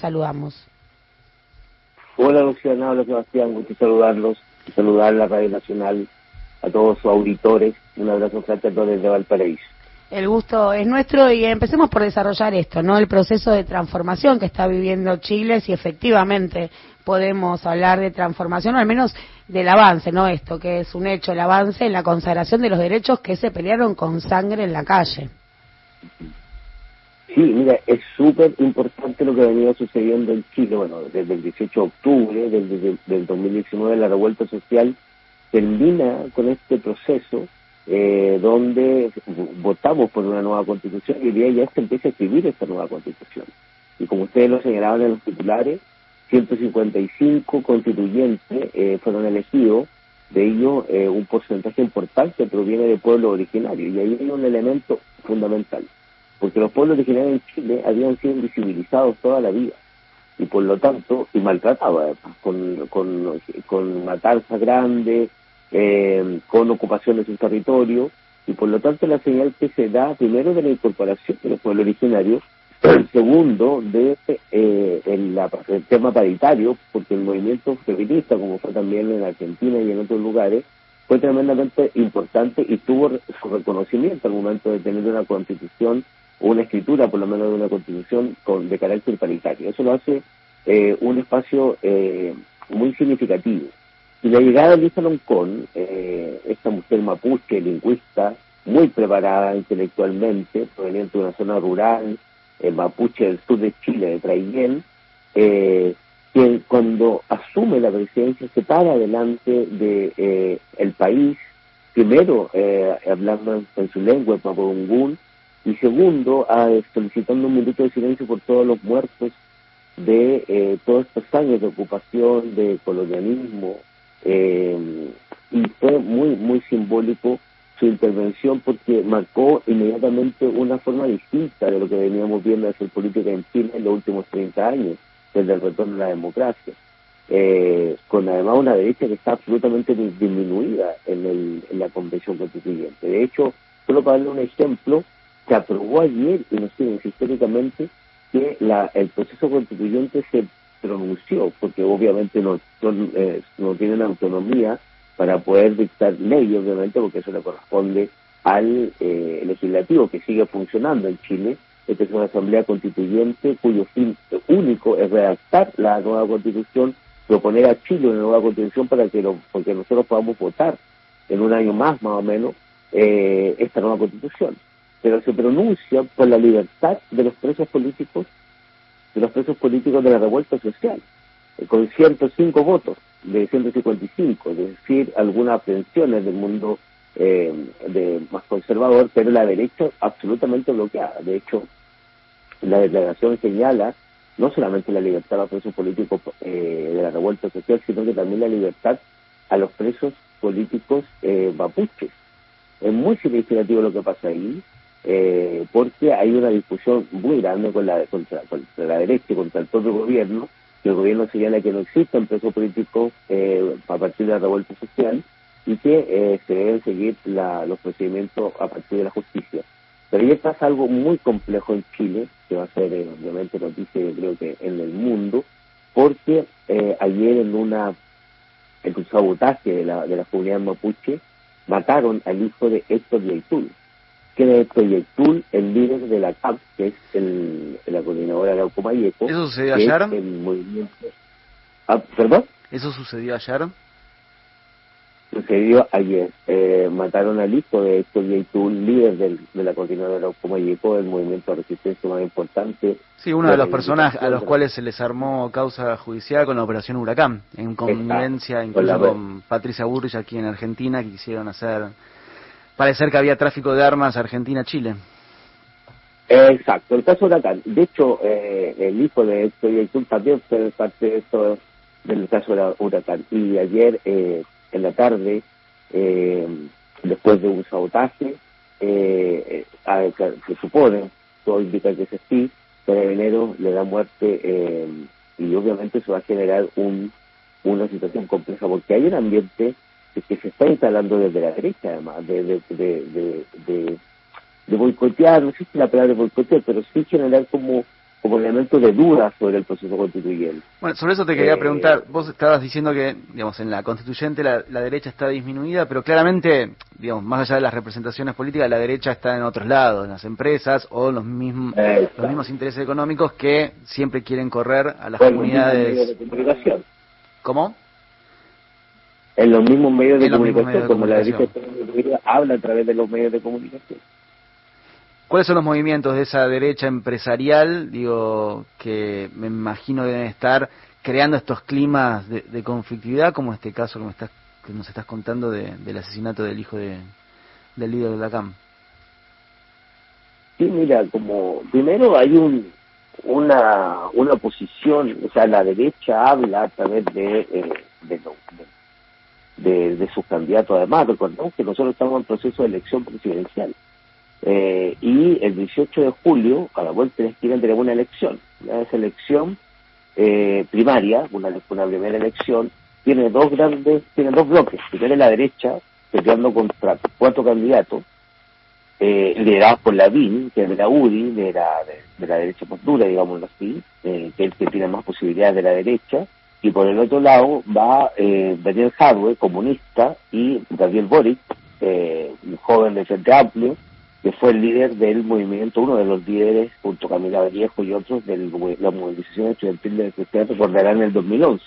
saludamos. Hola Luciana, hola Sebastián, gusto saludarlos, saludar a la Radio Nacional, a todos sus auditores, un abrazo todos desde Valparaíso. El gusto es nuestro y empecemos por desarrollar esto, ¿no? El proceso de transformación que está viviendo Chile, si efectivamente podemos hablar de transformación, o al menos del avance, ¿no? Esto que es un hecho, el avance en la consagración de los derechos que se pelearon con sangre en la calle. Sí, mira, es súper importante lo que ha venido sucediendo en Chile. Bueno, desde el 18 de octubre del, del 2019 la revuelta social termina con este proceso eh, donde votamos por una nueva constitución y día ya se empieza a escribir esta nueva constitución. Y como ustedes lo señalaban en los titulares, 155 constituyentes eh, fueron elegidos, de ellos eh, un porcentaje importante proviene de pueblos originarios. Y ahí hay un elemento fundamental porque los pueblos originarios en Chile habían sido invisibilizados toda la vida y por lo tanto, y maltratados con, con, con matanzas grandes, eh, con ocupación de su territorio, y por lo tanto la señal que se da primero de la incorporación de los pueblos originarios, segundo de eh, el, el, tema paritario, porque el movimiento feminista, como fue también en Argentina y en otros lugares, fue tremendamente importante y tuvo su reconocimiento al momento de tener una constitución una escritura, por lo menos de una constitución con, de carácter paritario. Eso lo hace eh, un espacio eh, muy significativo. Y la llegada de Lisa Loncón, eh, esta mujer mapuche, lingüista, muy preparada intelectualmente, proveniente de una zona rural, mapuche del sur de Chile, de Traiguén, que cuando asume la presidencia se para delante de el país, primero hablando en, su lengua, el mapudungún, y segundo, a, solicitando un minuto de silencio por todos los muertos de eh, todos estos años de ocupación, de colonialismo, eh, y fue muy, muy simbólico su intervención porque marcó inmediatamente una forma distinta de lo que veníamos viendo hacer política en Chile en los últimos 30 años, desde el retorno a la democracia, eh, con además una derecha que está absolutamente disminuida en, el, en la convención constituyente. De hecho, solo para darle un ejemplo, se aprobó ayer, y no sé, históricamente, que la, el proceso constituyente se pronunció, porque obviamente no, eh, no tienen autonomía para poder dictar leyes, obviamente, porque eso le corresponde al eh, legislativo que sigue funcionando en Chile. Esta es una asamblea constituyente cuyo fin único es redactar la nueva constitución, proponer a Chile una nueva constitución para que lo, porque nosotros podamos votar en un año más, más o menos, eh, esta nueva constitución pero se pronuncia por la libertad de los presos políticos, de los presos políticos de la revuelta social, eh, con 105 votos de 155, es decir, algunas abstenciones del mundo eh, de, más conservador, pero la derecha absolutamente bloqueada. De hecho, la declaración señala no solamente la libertad a los presos políticos eh, de la revuelta social, sino que también la libertad a los presos políticos eh, mapuches. Es muy significativo lo que pasa ahí eh, porque hay una discusión muy grande con la, contra, la derecha y contra el propio gobierno, que el gobierno señala que no existen presos políticos eh, a partir de la revuelta social y que eh, se deben seguir los procedimientos a partir de la justicia. Pero ya pasa algo muy complejo en Chile, que va a ser eh, obviamente noticia yo creo que en el mundo, porque eh, ayer en una en un sabotaje de la, de la comunidad mapuche mataron al hijo de Héctor Yaitul, que Proyectul, el líder de la CAP, que es el, la coordinadora de Mayeco. ¿Eso sucedió ayer? El movimiento... Ah, ¿Perdón? ¿Eso sucedió ayer? Sucedió ayer. Eh, mataron al hijo de Héctor Yeitul, líder del, de la coordinadora de Mayeco, el movimiento de resistencia más importante. Sí, una de, las personas a los cuales se les armó causa judicial con la operación Huracán, en convivencia incluso con, Patricia Burrich aquí en Argentina, que quisieron hacer parecer que había tráfico de armas Argentina-Chile. Exacto, el caso Huracán. De hecho, eh, el hijo de Héctor Yaitul también fue parte de esto, del caso de Huracán. Y ayer, eh, en la tarde, eh, después de un sabotaje, eh, se supone, todo indica que es así, enero le da muerte y obviamente eso va a generar un, una situación compleja porque hay un ambiente que se está instalando desde la derecha, además, de, de, de, de, boicotear, no si la palabra boicotear, pero sí generar como como elemento de duda sobre el proceso constituyente. Bueno, sobre eso te quería eh, preguntar, vos estabas diciendo que, digamos, en la constituyente la, derecha está disminuida, pero claramente, digamos, más allá de las representaciones políticas, la derecha está en otros lados, en las empresas o los mismos, los mismos intereses económicos que siempre quieren correr a las comunidades. De comunicación. ¿Cómo? En los mismos medios de comunicación, como la derecha habla a través de los medios de comunicación. ¿Cuáles son los movimientos de esa derecha empresarial, digo, que me imagino deben estar creando estos climas de, conflictividad, como este caso que, me estás, que nos estás contando del asesinato del hijo de, del líder de la CAM? Sí, mira, como primero hay un, una, una posición, o sea, la derecha habla a través de, eh, de, de, de, sus candidatos. Además, recordemos que nosotros estamos en proceso de elección presidencial. Eh, y el 18 de julio, a la vuelta de la esquina, tenemos una elección. Esa elección eh, primaria, una, una primera elección, tiene dos grandes, tiene dos bloques. Primero la derecha, peleando contra cuatro candidatos, eh, liderados por la BIN, que es de la UDI, de la, de, la derecha más dura, digámoslo así, eh, que es el que tiene más posibilidades de la derecha, y por el otro lado va eh, Daniel Hardware, comunista, y Gabriel Boric, eh, un joven de Frente Amplio, que fue el líder del movimiento, uno de los líderes, junto a Camila Vallejo y otros, de la movilización estudiantil de Cristian, recordarán en el 2011.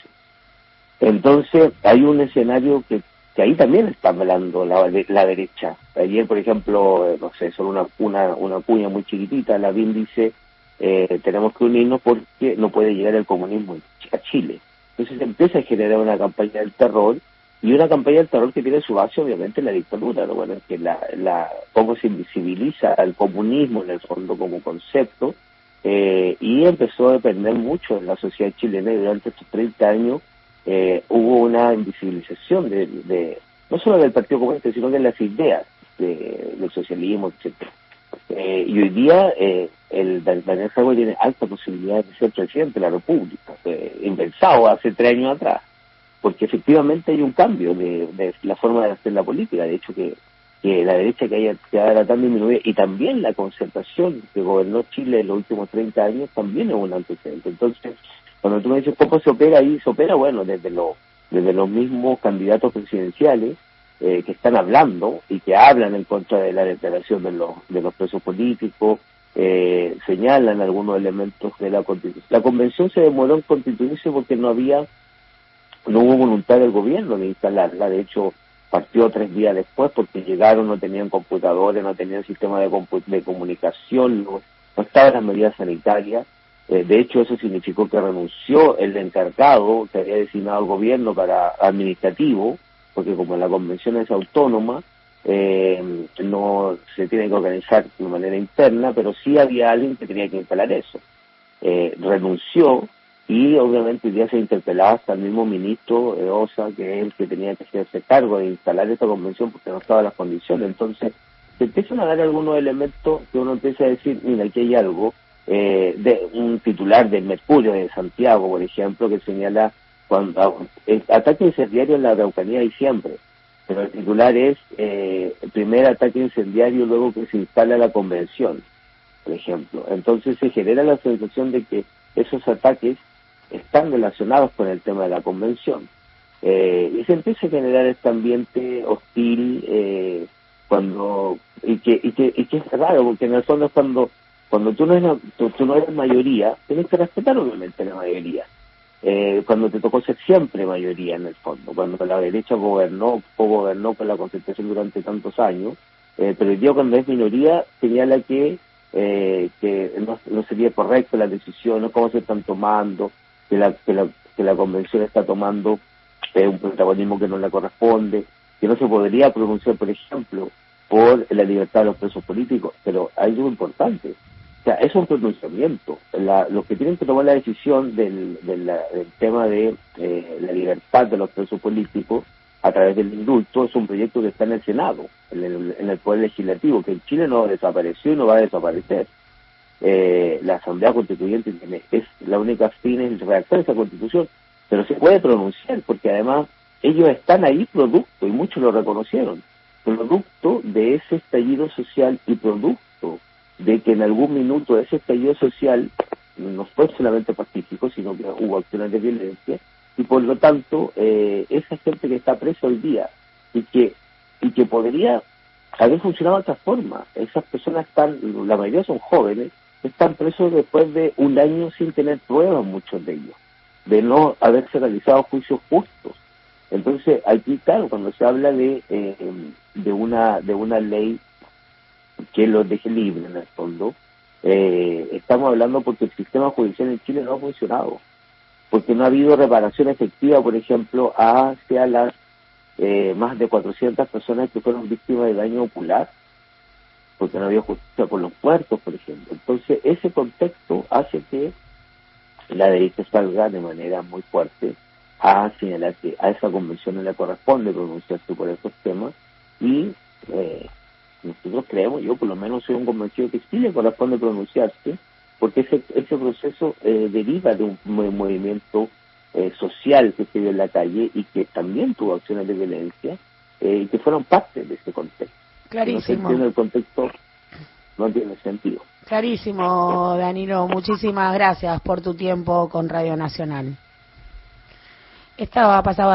Entonces, hay un escenario que, ahí también está hablando la, la derecha. Ayer, por ejemplo, eh, no sé, solo una, una, una cuña muy chiquitita, la BIM dice, eh, tenemos que unirnos porque no puede llegar el comunismo a Chile. Entonces empieza a generar una campaña del terror y una campaña del terror que tiene su base obviamente en la dictadura, ¿no? bueno, que la, la, cómo se invisibiliza al comunismo en el fondo como concepto, eh, y empezó a depender mucho en la sociedad chilena y durante estos 30 años eh, hubo una invisibilización de, de, no solo del Partido Comunista, sino de las ideas de, del socialismo, etcétera. Eh, y hoy día eh, el Daniel Jago tiene alta posibilidad de ser presidente de la República, eh, impensado hace tres años atrás porque efectivamente hay un cambio de, la forma de hacer la política. De hecho, que, la derecha que haya quedado tan disminuida y también la concertación que gobernó Chile en los últimos 30 años también es un antecedente. Entonces, cuando tú me dices cómo se opera ahí, se opera, bueno, desde, lo, desde los mismos candidatos presidenciales eh, que están hablando y que hablan en contra de la declaración de los, de los presos políticos, eh, señalan algunos elementos de la constitución. La convención se demoró en constituirse porque no había no hubo voluntad del gobierno de instalarla, de hecho partió tres días después porque llegaron, no tenían computadores, no tenían sistema de, de comunicación, no, estaban las medidas sanitarias. Eh, de hecho, eso significó que renunció el encargado que había designado el gobierno para administrativo, porque como la convención es autónoma, eh, no se tiene que organizar de manera interna, pero sí había alguien que tenía que instalar eso. Eh, renunció y obviamente día se interpelaba hasta el mismo ministro de OSA, que es el que tenía que hacerse cargo de instalar esta convención porque no estaba las condiciones. Entonces, se empiezan a dar algunos elementos que uno empieza a decir, mira, aquí hay algo, eh, de un titular del Mercurio de Santiago, por ejemplo, que señala cuando ah, ataque incendiario en la Araucanía y siempre, pero el titular es eh, el primer ataque incendiario luego que se instala la convención, por ejemplo. Entonces se genera la sensación de que esos ataques están relacionados con el tema de la convención. Eh, y se empieza a generar este ambiente hostil eh, cuando y que, y que y que es raro porque en el fondo es cuando cuando tú no eres tú, no eres mayoría tienes que respetar obviamente la mayoría eh, cuando te tocó ser siempre mayoría en el fondo cuando la derecha gobernó gobernó con la concentración durante tantos años eh, pero el cuando es minoría señala que eh, que no, no sería correcto la decisión, cómo se están tomando, que la, que la, que la convención está tomando eh, un protagonismo que no le corresponde, que no se podría pronunciar, por ejemplo, por la libertad de los presos políticos, pero hay algo importante. O sea, es un pronunciamiento. La, los que tienen que tomar la decisión del, del, tema de eh, la libertad de los presos políticos a través del indulto es un proyecto que está en el Senado, en el, en el Poder Legislativo, que en Chile no desapareció y no va a desaparecer eh, la Asamblea Constituyente es la única fin en redactar esa constitución, pero se puede pronunciar porque además ellos están ahí producto, y muchos lo reconocieron, producto de ese estallido social y producto de que en algún minuto ese estallido social no fue solamente pacífico, sino que hubo acciones de violencia, y por lo tanto, eh, esa gente que está presa hoy día y que, y que podría haber funcionado de otra forma, esas personas están, la mayoría son jóvenes, están presos después de un año sin tener pruebas, muchos de ellos, de no haberse realizado juicios justos. Entonces, aquí, claro, cuando se habla de, eh, de, una, de una ley que los deje libre en el fondo, eh, estamos hablando porque el sistema judicial en Chile no ha funcionado, porque no ha habido reparación efectiva, por ejemplo, hacia las eh, más de 400 personas que fueron víctimas de daño ocular, porque no había justicia por los muertos, por ejemplo. Entonces, ese contexto hace que la derecha salga de manera muy fuerte a señalar que a esa convención no le corresponde pronunciarse por estos temas y eh, nosotros creemos, yo por lo menos soy un convencido que sí le corresponde pronunciarse, porque ese, ese proceso eh, deriva de un movimiento eh, social que se dio en la calle y que también tuvo acciones de violencia eh, y que fueron parte de ese contexto. Clarísimo. No el contexto, no tiene sentido. Clarísimo, Danilo. Muchísimas gracias por tu tiempo con Radio Nacional. Estaba pasaba